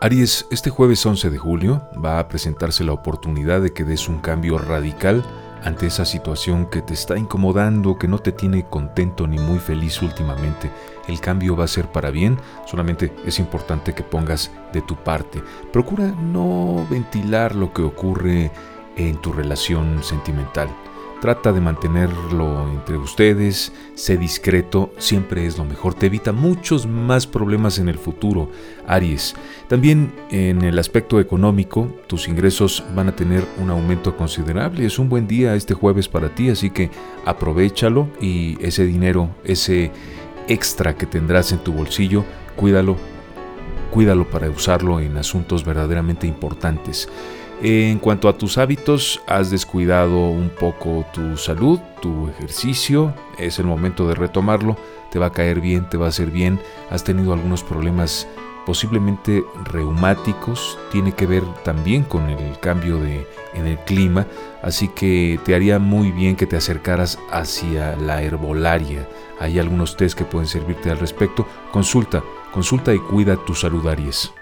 Aries, este jueves 11 de julio va a presentarse la oportunidad de que des un cambio radical ante esa situación que te está incomodando, que no te tiene contento ni muy feliz últimamente. El cambio va a ser para bien, solamente es importante que pongas de tu parte. Procura no ventilar lo que ocurre en tu relación sentimental. Trata de mantenerlo entre ustedes, sé discreto, siempre es lo mejor, te evita muchos más problemas en el futuro, Aries. También en el aspecto económico, tus ingresos van a tener un aumento considerable, es un buen día este jueves para ti, así que aprovechalo y ese dinero, ese extra que tendrás en tu bolsillo, cuídalo, cuídalo para usarlo en asuntos verdaderamente importantes. En cuanto a tus hábitos, has descuidado un poco tu salud, tu ejercicio, es el momento de retomarlo, te va a caer bien, te va a hacer bien, has tenido algunos problemas posiblemente reumáticos, tiene que ver también con el cambio de, en el clima, así que te haría muy bien que te acercaras hacia la herbolaria. Hay algunos test que pueden servirte al respecto. Consulta, consulta y cuida tu salud, Aries.